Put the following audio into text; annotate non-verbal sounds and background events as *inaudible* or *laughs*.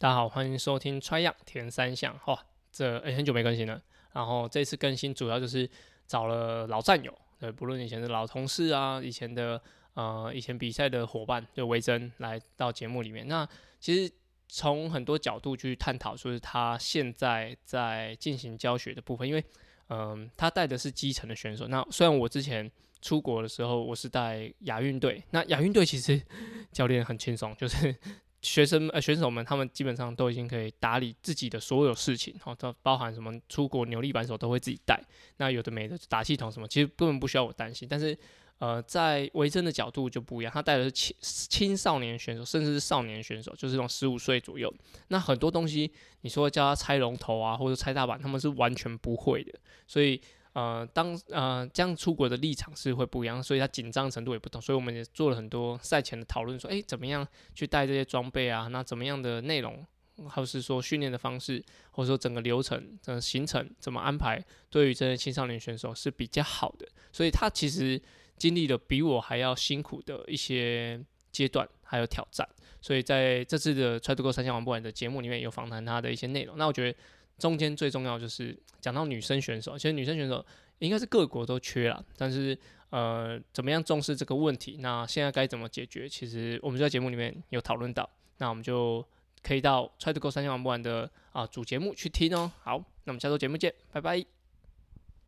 大家好，欢迎收听 Try 样田三项。哇，这、很久没更新了。然后这次更新主要就是找了老战友，对，不论以前的老同事啊，以前的呃以前比赛的伙伴，就维珍来到节目里面。那其实从很多角度去探讨，说是他现在在进行教学的部分，因为嗯、他带的是基层的选手。那虽然我之前出国的时候我是带亚运队，那亚运队其实 *laughs* 教练很轻松，就是。学生呃选手们，他们基本上都已经可以打理自己的所有事情，好，都包含什么出国扭力扳手都会自己带。那有的没的打气筒什么，其实根本不需要我担心。但是呃，在维珍的角度就不一样，他带的是青青少年选手，甚至是少年选手，就是这种十五岁左右。那很多东西，你说叫他拆龙头啊，或者拆大板，他们是完全不会的。所以。呃，当呃这样出国的立场是会不一样，所以他紧张程度也不同，所以我们也做了很多赛前的讨论，说，诶，怎么样去带这些装备啊？那怎么样的内容，或是说训练的方式，或者说整个流程、整个行程怎么安排，对于这些青少年选手是比较好的。所以他其实经历了比我还要辛苦的一些阶段，还有挑战。所以在这次的 Try to Go 三项玩不完的节目里面有访谈他的一些内容。那我觉得。中间最重要就是讲到女生选手，其实女生选手应该是各国都缺了，但是呃，怎么样重视这个问题？那现在该怎么解决？其实我们就在节目里面有讨论到，那我们就可以到 Try to Go 三项玩不完的啊主节目去听哦。好，那我们下周节目见，拜拜。